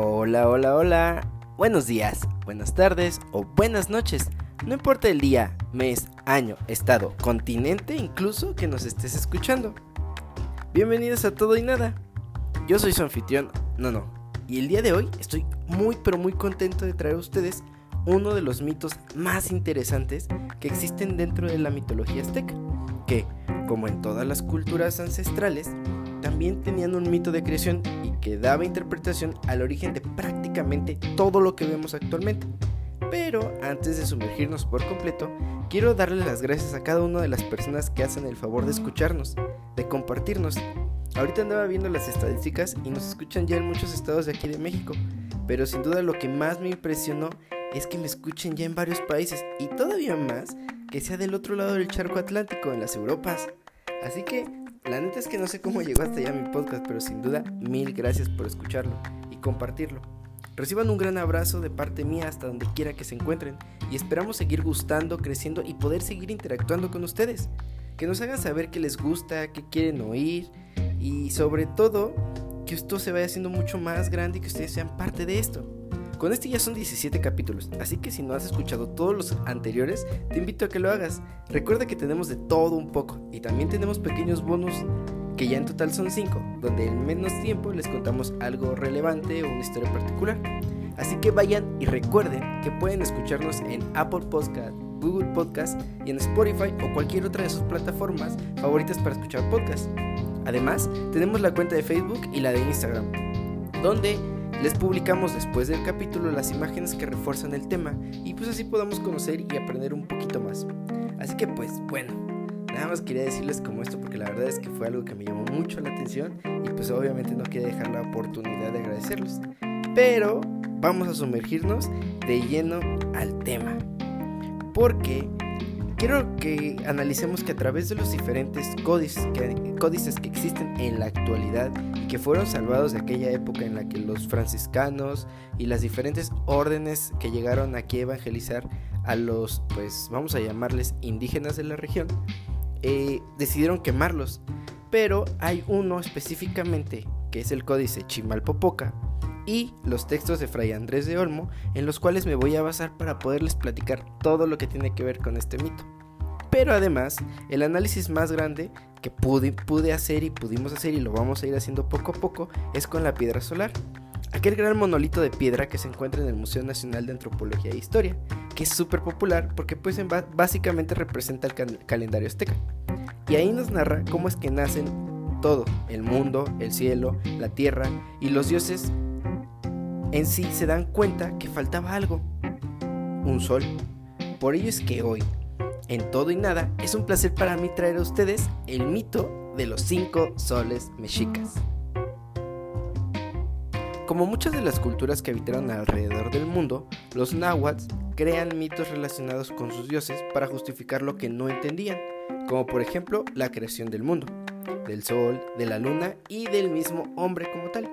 Hola, hola, hola. Buenos días, buenas tardes o buenas noches. No importa el día, mes, año, estado, continente, incluso que nos estés escuchando. Bienvenidos a Todo y Nada. Yo soy su anfitrión, no, no. Y el día de hoy estoy muy pero muy contento de traer a ustedes uno de los mitos más interesantes que existen dentro de la mitología azteca, que, como en todas las culturas ancestrales, también tenían un mito de creación y que daba interpretación al origen de prácticamente todo lo que vemos actualmente. Pero antes de sumergirnos por completo, quiero darle las gracias a cada una de las personas que hacen el favor de escucharnos, de compartirnos. Ahorita andaba viendo las estadísticas y nos escuchan ya en muchos estados de aquí de México, pero sin duda lo que más me impresionó es que me escuchen ya en varios países y todavía más que sea del otro lado del charco atlántico, en las Europas. Así que la neta es que no sé cómo llegó hasta allá mi podcast, pero sin duda mil gracias por escucharlo y compartirlo. Reciban un gran abrazo de parte mía hasta donde quiera que se encuentren y esperamos seguir gustando, creciendo y poder seguir interactuando con ustedes. Que nos hagan saber qué les gusta, qué quieren oír y sobre todo que esto se vaya haciendo mucho más grande y que ustedes sean parte de esto. Con este ya son 17 capítulos, así que si no has escuchado todos los anteriores, te invito a que lo hagas. Recuerda que tenemos de todo un poco y también tenemos pequeños bonus que ya en total son 5, donde en menos tiempo les contamos algo relevante o una historia particular. Así que vayan y recuerden que pueden escucharnos en Apple Podcast, Google Podcast y en Spotify o cualquier otra de sus plataformas favoritas para escuchar podcasts. Además, tenemos la cuenta de Facebook y la de Instagram, donde les publicamos después del capítulo las imágenes que refuerzan el tema y pues así podamos conocer y aprender un poquito más. Así que pues bueno, nada más quería decirles como esto porque la verdad es que fue algo que me llamó mucho la atención y pues obviamente no quería dejar la oportunidad de agradecerlos. Pero vamos a sumergirnos de lleno al tema. Porque quiero que analicemos que a través de los diferentes códices que, existen en la actualidad y que fueron salvados de aquella época en la que los franciscanos y las diferentes órdenes que llegaron aquí a evangelizar a los, pues vamos a llamarles indígenas de la región, eh, decidieron quemarlos. Pero hay uno específicamente, que es el códice Chimalpopoca, y los textos de Fray Andrés de Olmo, en los cuales me voy a basar para poderles platicar todo lo que tiene que ver con este mito. Pero además, el análisis más grande que pude, pude hacer y pudimos hacer y lo vamos a ir haciendo poco a poco es con la piedra solar. Aquel gran monolito de piedra que se encuentra en el Museo Nacional de Antropología e Historia, que es súper popular porque pues básicamente representa el calendario azteca. Y ahí nos narra cómo es que nacen todo, el mundo, el cielo, la tierra y los dioses en sí se dan cuenta que faltaba algo, un sol. Por ello es que hoy, en todo y nada, es un placer para mí traer a ustedes el mito de los cinco soles mexicas. Como muchas de las culturas que habitaron alrededor del mundo, los náhuatl crean mitos relacionados con sus dioses para justificar lo que no entendían, como por ejemplo la creación del mundo, del sol, de la luna y del mismo hombre como tal.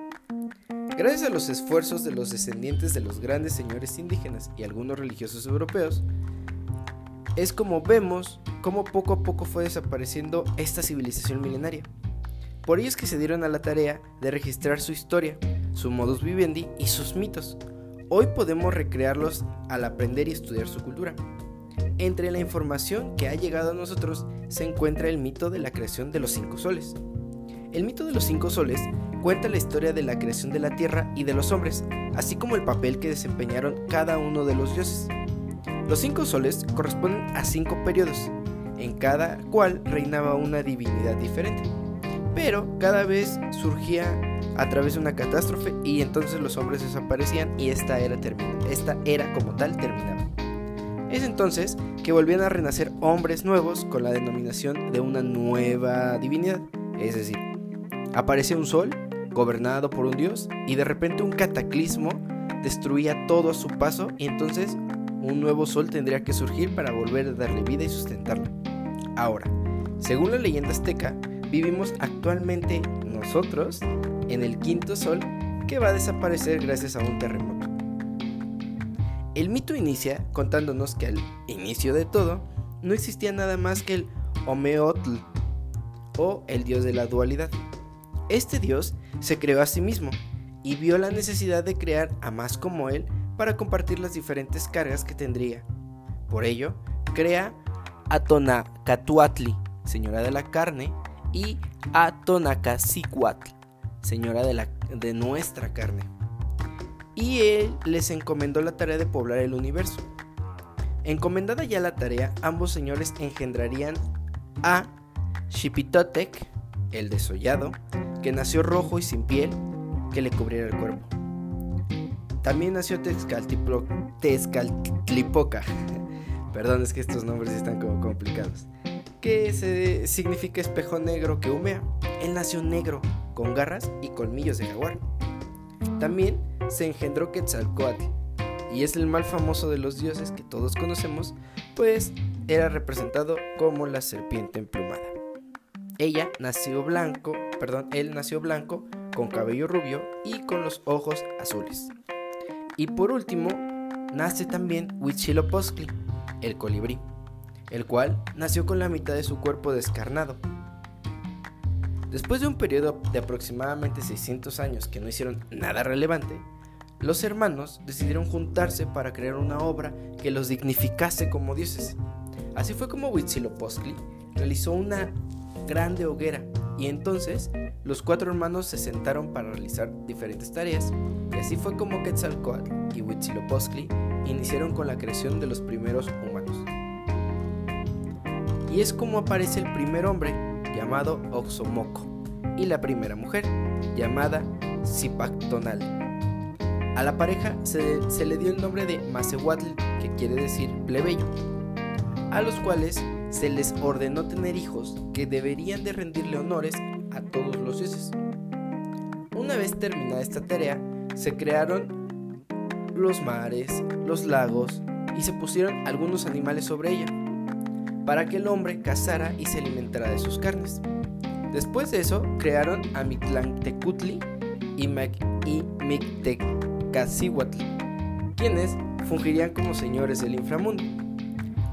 Gracias a los esfuerzos de los descendientes de los grandes señores indígenas y algunos religiosos europeos, es como vemos cómo poco a poco fue desapareciendo esta civilización milenaria. Por ello es que se dieron a la tarea de registrar su historia, su modus vivendi y sus mitos. Hoy podemos recrearlos al aprender y estudiar su cultura. Entre la información que ha llegado a nosotros se encuentra el mito de la creación de los cinco soles. El mito de los cinco soles cuenta la historia de la creación de la tierra y de los hombres, así como el papel que desempeñaron cada uno de los dioses. Los cinco soles corresponden a cinco periodos, en cada cual reinaba una divinidad diferente, pero cada vez surgía a través de una catástrofe y entonces los hombres desaparecían y esta era, esta era como tal terminaba. Es entonces que volvían a renacer hombres nuevos con la denominación de una nueva divinidad, es decir, aparece un sol gobernado por un dios, y de repente un cataclismo destruía todo a su paso y entonces un nuevo sol tendría que surgir para volver a darle vida y sustentarlo. Ahora, según la leyenda azteca, vivimos actualmente nosotros en el quinto sol que va a desaparecer gracias a un terremoto. El mito inicia contándonos que al inicio de todo no existía nada más que el Omeotl o el dios de la dualidad. Este dios se creó a sí mismo y vio la necesidad de crear a más como él para compartir las diferentes cargas que tendría. Por ello, crea a Tonacatuatli, señora de la carne, y a Tonacasicuatl, señora de, de nuestra carne. Y él les encomendó la tarea de poblar el universo. Encomendada ya la tarea, ambos señores engendrarían a Xipitotec, el desollado, que nació rojo y sin piel, que le cubriera el cuerpo. También nació Tezcatlipoca. Perdón, es que estos nombres están como complicados. Que significa espejo negro que humea. Él nació negro, con garras y colmillos de jaguar. También se engendró Quetzalcoatl, y es el mal famoso de los dioses que todos conocemos, pues era representado como la serpiente emplumada. Ella nació blanco, perdón, él nació blanco, con cabello rubio y con los ojos azules. Y por último, nace también Huitzilopochtli, el colibrí, el cual nació con la mitad de su cuerpo descarnado. Después de un periodo de aproximadamente 600 años que no hicieron nada relevante, los hermanos decidieron juntarse para crear una obra que los dignificase como dioses. Así fue como Huitzilopochtli realizó una grande hoguera y entonces los cuatro hermanos se sentaron para realizar diferentes tareas y así fue como Quetzalcoatl y Huitzilopochtli iniciaron con la creación de los primeros humanos. Y es como aparece el primer hombre llamado Oxomoco y la primera mujer llamada Zipactonal. A la pareja se, le dio el nombre de Macehuatl, que quiere decir plebeyo, a los cuales se les ordenó tener hijos que deberían de rendirle honores a todos los dioses. Una vez terminada esta tarea, se crearon los mares, los lagos y se pusieron algunos animales sobre ella, para que el hombre cazara y se alimentara de sus carnes. Después de eso, crearon a Mictlantecutli y, Mictecacihuatl, quienes fungirían como señores del inframundo.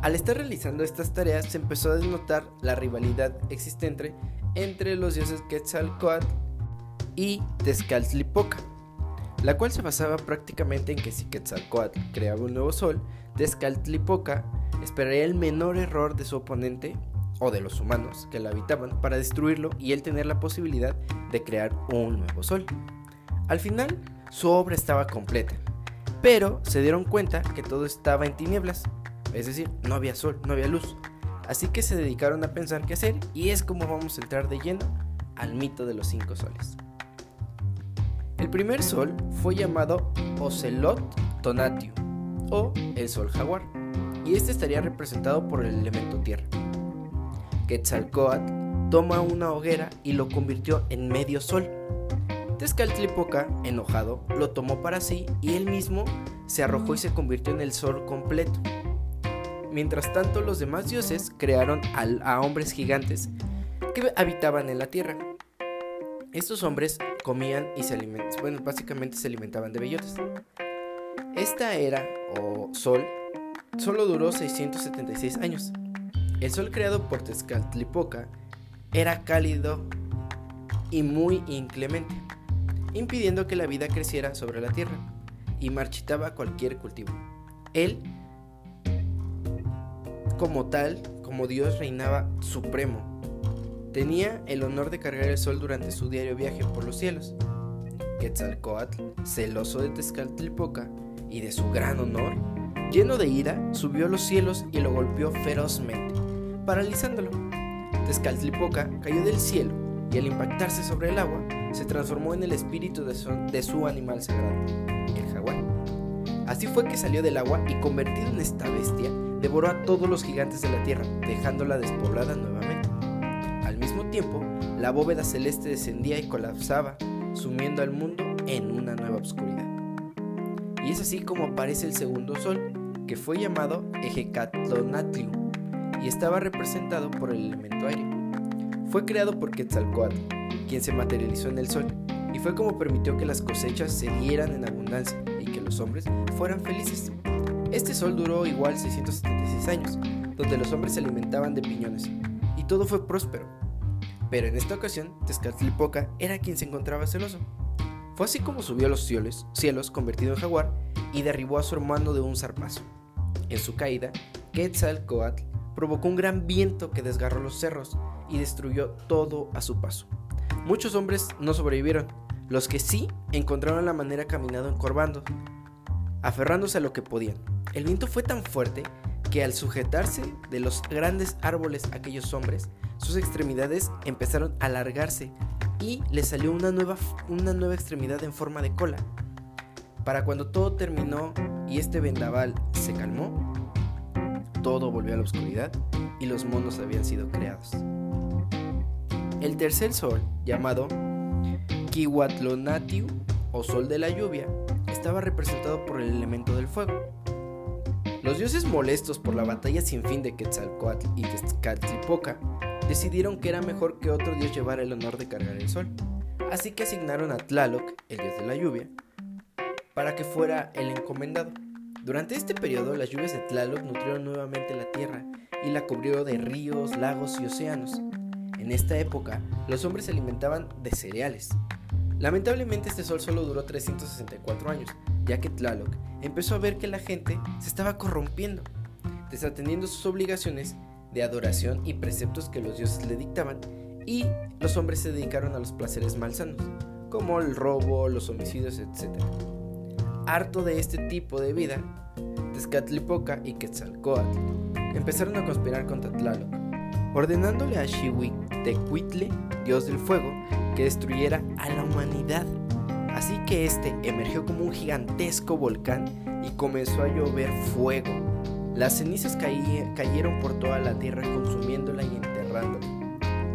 Al estar realizando estas tareas se empezó a denotar la rivalidad existente entre los dioses Quetzalcoatl y Tezcatlipoca, la cual se basaba prácticamente en que si Quetzalcoatl creaba un nuevo sol, Tezcatlipoca esperaría el menor error de su oponente o de los humanos que la habitaban para destruirlo y él tener la posibilidad de crear un nuevo sol. Al final, su obra estaba completa, pero se dieron cuenta que todo estaba en tinieblas es decir, no había sol, no había luz. Así que se dedicaron a pensar qué hacer y es como vamos a entrar de lleno al mito de los cinco soles. El primer sol fue llamado Ocelot Tonatiuh o el sol jaguar y este estaría representado por el elemento tierra. Quetzalcoatl toma una hoguera y lo convirtió en medio sol. Tezcatlipoca, enojado, lo tomó para sí y él mismo se arrojó y se convirtió en el sol completo. Mientras tanto, los demás dioses crearon a, hombres gigantes que habitaban en la tierra. Estos hombres comían y se alimentaban, bueno, básicamente se alimentaban de bellotas. Esta era, o sol, solo duró 676 años. El sol creado por Tezcatlipoca era cálido y muy inclemente, impidiendo que la vida creciera sobre la tierra y marchitaba cualquier cultivo. Él como tal, como Dios reinaba supremo. Tenía el honor de cargar el sol durante su diario viaje por los cielos. Quetzalcoatl, celoso de Tezcatlipoca y de su gran honor, lleno de ira, subió a los cielos y lo golpeó ferozmente, paralizándolo. Tezcatlipoca cayó del cielo y al impactarse sobre el agua, se transformó en el espíritu de su, de su animal sagrado, el jaguar. Así fue que salió del agua y convertido en esta bestia, devoró a todos los gigantes de la tierra, dejándola despoblada nuevamente. Al mismo tiempo, la bóveda celeste descendía y colapsaba, sumiendo al mundo en una nueva oscuridad. Y es así como aparece el segundo sol, que fue llamado Ejecatlonatlium y estaba representado por el elemento aire. Fue creado por Quetzalcoatl, quien se materializó en el sol, y fue como permitió que las cosechas se dieran en abundancia y que los hombres fueran felices. Este sol duró igual 676 años, donde los hombres se alimentaban de piñones, y todo fue próspero. Pero en esta ocasión, Tezcatlipoca era quien se encontraba celoso. Fue así como subió a los cielos, cielos convertido en jaguar y derribó a su hermano de un zarpazo. En su caída, Quetzalcoatl provocó un gran viento que desgarró los cerros y destruyó todo a su paso. Muchos hombres no sobrevivieron, los que sí encontraron la manera caminando encorvando, aferrándose a lo que podían. El viento fue tan fuerte que al sujetarse de los grandes árboles aquellos hombres, sus extremidades empezaron a alargarse y les salió una nueva, una nueva extremidad en forma de cola. Para cuando todo terminó y este vendaval se calmó, todo volvió a la oscuridad y los monos habían sido creados. El tercer sol, llamado Kiwatlonatiu o sol de la lluvia, estaba representado por el elemento del fuego. Los dioses molestos por la batalla sin fin de Quetzalcoatl y Tezcatlipoca decidieron que era mejor que otro dios llevara el honor de cargar el sol. Así que asignaron a Tlaloc, el dios de la lluvia, para que fuera el encomendado. Durante este periodo, las lluvias de Tlaloc nutrieron nuevamente la tierra y la cubrió de ríos, lagos y océanos. En esta época, los hombres se alimentaban de cereales. Lamentablemente este sol solo duró 364 años, ya que Tlaloc empezó a ver que la gente se estaba corrompiendo, desatendiendo sus obligaciones de adoración y preceptos que los dioses le dictaban, y los hombres se dedicaron a los placeres malsanos, como el robo, los homicidios, etc. Harto de este tipo de vida, Tezcatlipoca y Quetzalcoatl empezaron a conspirar contra Tlaloc, ordenándole a Xihuitecuitle, dios del fuego, que destruyera a la humanidad Así que este emergió como un gigantesco volcán y comenzó a llover fuego. Las cenizas cayeron por toda la tierra consumiéndola y enterrándola.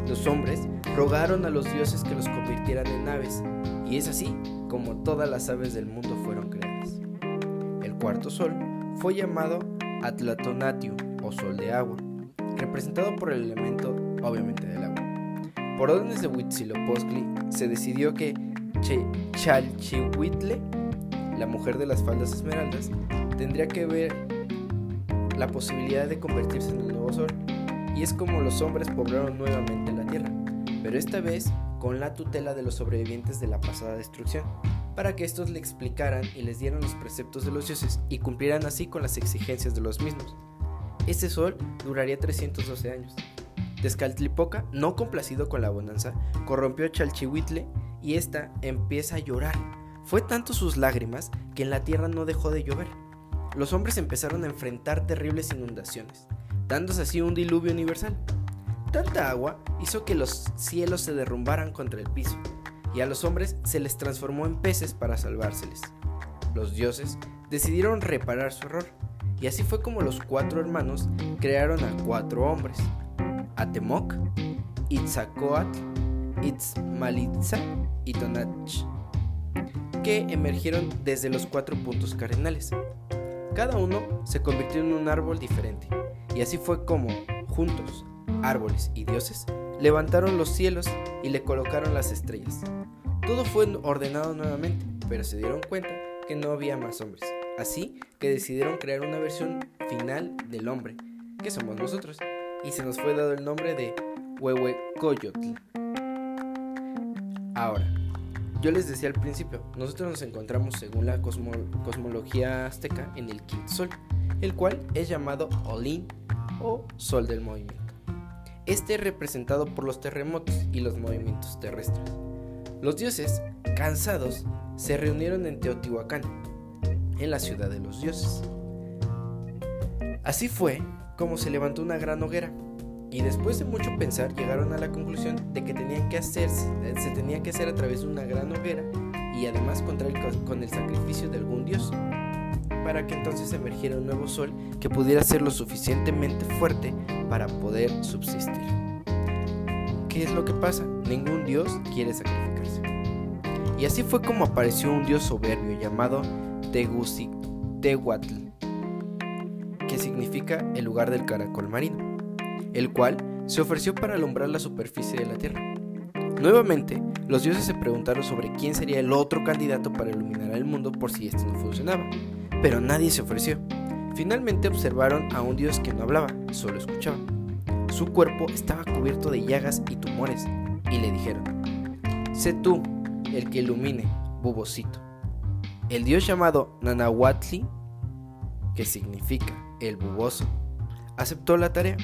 Los hombres rogaron a los dioses que los convirtieran en aves, y es así como todas las aves del mundo fueron creadas. El cuarto sol fue llamado Atlatonatium o sol de agua, representado por el elemento obviamente del agua. Por órdenes de Huitzilopochtli se decidió que Chalchihuitle, la mujer de las faldas esmeraldas, tendría que ver la posibilidad de convertirse en el nuevo sol, y es como los hombres poblaron nuevamente la tierra, pero esta vez con la tutela de los sobrevivientes de la pasada destrucción, para que estos le explicaran y les dieran los preceptos de los dioses y cumplieran así con las exigencias de los mismos. Este sol duraría 312 años. Descaltlipoca, no complacido con la bonanza, corrompió a Chalchihuitle y ésta empieza a llorar. Fue tanto sus lágrimas que en la tierra no dejó de llover. Los hombres empezaron a enfrentar terribles inundaciones, dándose así un diluvio universal. Tanta agua hizo que los cielos se derrumbaran contra el piso, y a los hombres se les transformó en peces para salvárseles. Los dioses decidieron reparar su error, y así fue como los cuatro hermanos crearon a cuatro hombres, Atemoc, Itzacoatl, Itzmalitza y Tonach, que emergieron desde los cuatro puntos cardinales. Cada uno se convirtió en un árbol diferente, y así fue como, juntos, árboles y dioses, levantaron los cielos y le colocaron las estrellas. Todo fue ordenado nuevamente, pero se dieron cuenta que no había más hombres, así que decidieron crear una versión final del hombre, que somos nosotros, y se nos fue dado el nombre de Huehuecoyotl. Ahora, yo les decía al principio, nosotros nos encontramos según la cosmología azteca en el quinto sol, el cual es llamado Olin o Sol del Movimiento. Este es representado por los terremotos y los movimientos terrestres. Los dioses, cansados, se reunieron en Teotihuacán, en la ciudad de los dioses. Así fue como se levantó una gran hoguera y después de mucho pensar llegaron a la conclusión de que tenían que hacerse, se tenía que hacer a través de una gran hoguera y además contra el, con el sacrificio de algún dios, para que entonces emergiera un nuevo sol que pudiera ser lo suficientemente fuerte para poder subsistir. ¿Qué es lo que pasa? Ningún dios quiere sacrificarse. Y así fue como apareció un dios soberbio llamado Tegucigalpa, significa el lugar del caracol marino el cual se ofreció para alumbrar la superficie de la Tierra. Nuevamente, los dioses se preguntaron sobre quién sería el otro candidato para iluminar al mundo por si esto no funcionaba, pero nadie se ofreció. Finalmente observaron a un dios que no hablaba, solo escuchaba. Su cuerpo estaba cubierto de llagas y tumores, y le dijeron, sé tú el que ilumine Bubosito. El dios llamado Nanahuatli, que significa el buboso, aceptó la tarea.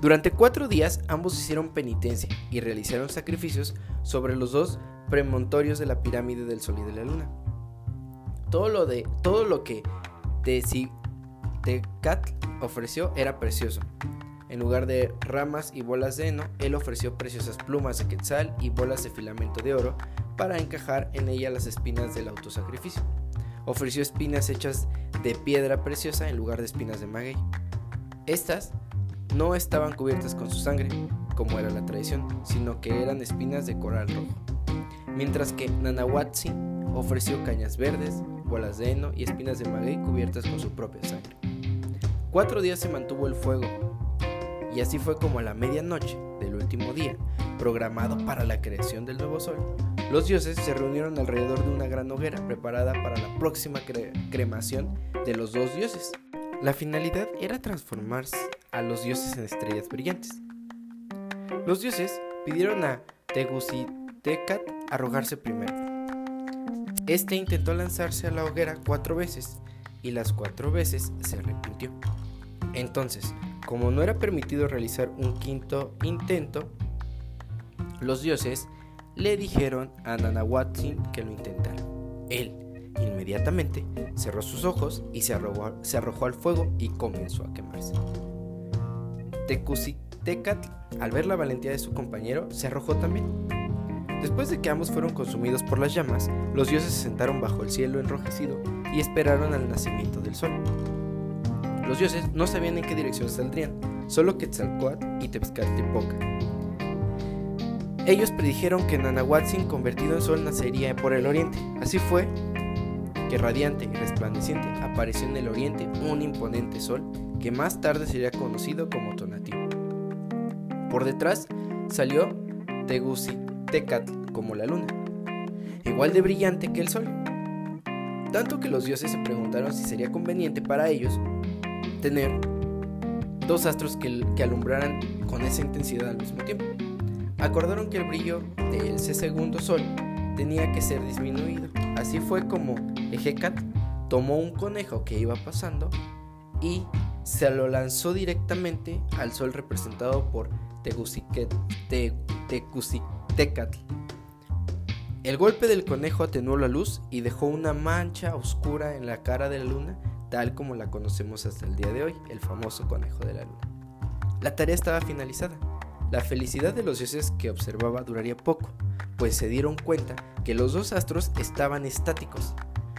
Durante cuatro días ambos hicieron penitencia y realizaron sacrificios sobre los dos premontorios de la pirámide del Sol y de la Luna. Todo lo, de, todo lo que Tecatl ofreció era precioso. En lugar de ramas y bolas de heno, él ofreció preciosas plumas de quetzal y bolas de filamento de oro para encajar en ella las espinas del autosacrificio. Ofreció espinas hechas de piedra preciosa en lugar de espinas de maguey. Estas no estaban cubiertas con su sangre, como era la tradición, sino que eran espinas de coral rojo. Mientras que Nanahuatzi ofreció cañas verdes, bolas de heno y espinas de maguey cubiertas con su propia sangre. Cuatro días se mantuvo el fuego, y así fue como a la medianoche del último día, programado para la creación del nuevo sol, los dioses se reunieron alrededor de una gran hoguera preparada para la próxima cremación de los dos dioses. La finalidad era transformar a los dioses en estrellas brillantes. Los dioses pidieron a Tegucitécat arrojarse primero. Este intentó lanzarse a la hoguera cuatro veces y las cuatro veces se arrepintió. Entonces, como no era permitido realizar un quinto intento, los dioses le dijeron a Nanahuatzin que lo intentara. Él inmediatamente cerró sus ojos y se arrojó, al fuego y comenzó a quemarse. Tecusitecatl, al ver la valentía de su compañero, se arrojó también. Después de que ambos fueron consumidos por las llamas, los dioses se sentaron bajo el cielo enrojecido y esperaron al nacimiento del sol. Los dioses no sabían en qué dirección saldrían, solo Quetzalcoatl y Tepozcatlipoca. Ellos predijeron que Nanahuatzin convertido en sol nacería por el oriente. Así fue que radiante y resplandeciente apareció en el oriente un imponente sol que más tarde sería conocido como Tonatiuh. Por detrás salió Tegucitécatl como la luna, igual de brillante que el sol. Tanto que los dioses se preguntaron si sería conveniente para ellos tener dos astros que alumbraran con esa intensidad al mismo tiempo acordaron que el brillo de ese segundo sol tenía que ser disminuido. Así fue como Ejecat tomó un conejo que iba pasando y se lo lanzó directamente al sol representado por Tecusitecatl. El golpe del conejo atenuó la luz y dejó una mancha oscura en la cara de la luna, tal como la conocemos hasta el día de hoy, el famoso conejo de la luna. La tarea estaba finalizada. La felicidad de los dioses que observaba duraría poco, pues se dieron cuenta que los dos astros estaban estáticos.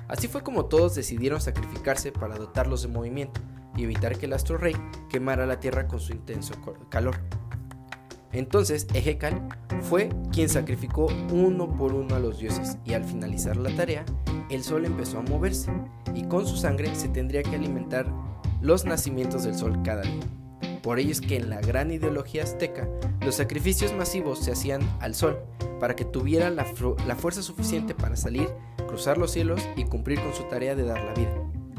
Así fue como todos decidieron sacrificarse para dotarlos de movimiento y evitar que el astro rey quemara la tierra con su intenso calor. Entonces Ejecal fue quien sacrificó uno por uno a los dioses y al finalizar la tarea, el sol empezó a moverse y con su sangre se tendría que alimentar los nacimientos del sol cada día. Por ello es que en la gran ideología azteca, los sacrificios masivos se hacían al sol, para que tuviera la, fuerza suficiente para salir, cruzar los cielos y cumplir con su tarea de dar la vida,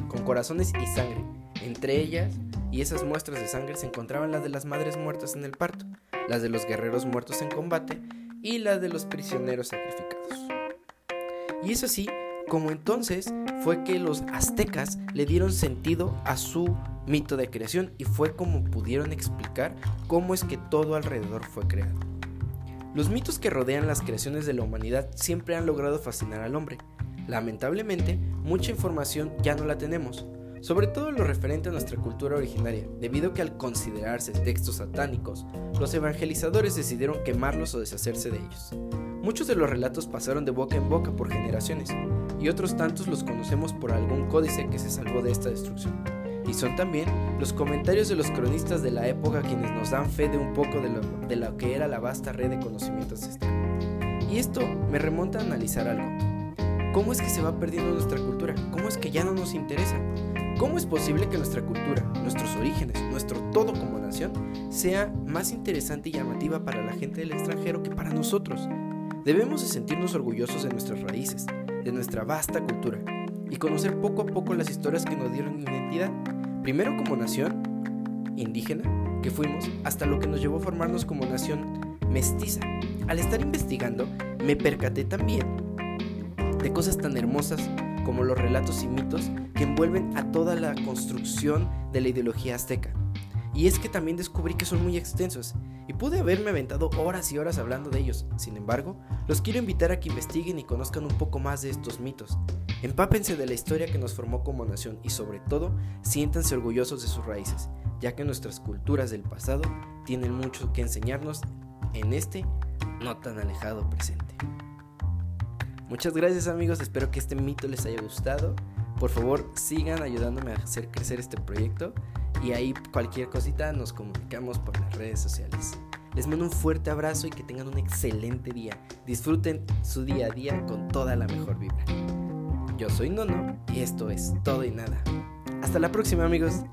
con corazones y sangre. Entre ellas y esas muestras de sangre se encontraban las de las madres muertas en el parto, las de los guerreros muertos en combate y las de los prisioneros sacrificados. Y es así como entonces fue que los aztecas le dieron sentido a su mito de creación y fue como pudieron explicar cómo es que todo alrededor fue creado. Los mitos que rodean las creaciones de la humanidad siempre han logrado fascinar al hombre. Lamentablemente, mucha información ya no la tenemos, sobre todo lo referente a nuestra cultura originaria, debido a que al considerarse textos satánicos, los evangelizadores decidieron quemarlos o deshacerse de ellos. Muchos de los relatos pasaron de boca en boca por generaciones, y otros tantos los conocemos por algún códice que se salvó de esta destrucción. Y son también los comentarios de los cronistas de la época quienes nos dan fe de un poco de lo, de lo que era la vasta red de conocimientos ancestral. Y esto me remonta a analizar algo. ¿Cómo es que se va perdiendo nuestra cultura? ¿Cómo es que ya no nos interesa? ¿Cómo es posible que nuestra cultura, nuestros orígenes, nuestro todo como nación, sea más interesante y llamativa para la gente del extranjero que para nosotros? Debemos de sentirnos orgullosos de nuestras raíces, de nuestra vasta cultura, y conocer poco a poco las historias que nos dieron identidad, primero como nación indígena que fuimos, hasta lo que nos llevó a formarnos como nación mestiza. Al estar investigando, me percaté también de cosas tan hermosas como los relatos y mitos que envuelven a toda la construcción de la ideología azteca. Y es que también descubrí que son muy extensos y pude haberme aventado horas y horas hablando de ellos. Sin embargo, los quiero invitar a que investiguen y conozcan un poco más de estos mitos. Empápense de la historia que nos formó como nación y sobre todo, siéntanse orgullosos de sus raíces, ya que nuestras culturas del pasado tienen mucho que enseñarnos en este no tan alejado presente. Muchas gracias amigos, espero que este mito les haya gustado. Por favor, sigan ayudándome a hacer crecer este proyecto y ahí cualquier cosita nos comunicamos por las redes sociales. Les mando un fuerte abrazo y que tengan un excelente día. Disfruten su día a día con toda la mejor vibra. Yo soy Nono y esto es Todo y Nada. Hasta la próxima amigos.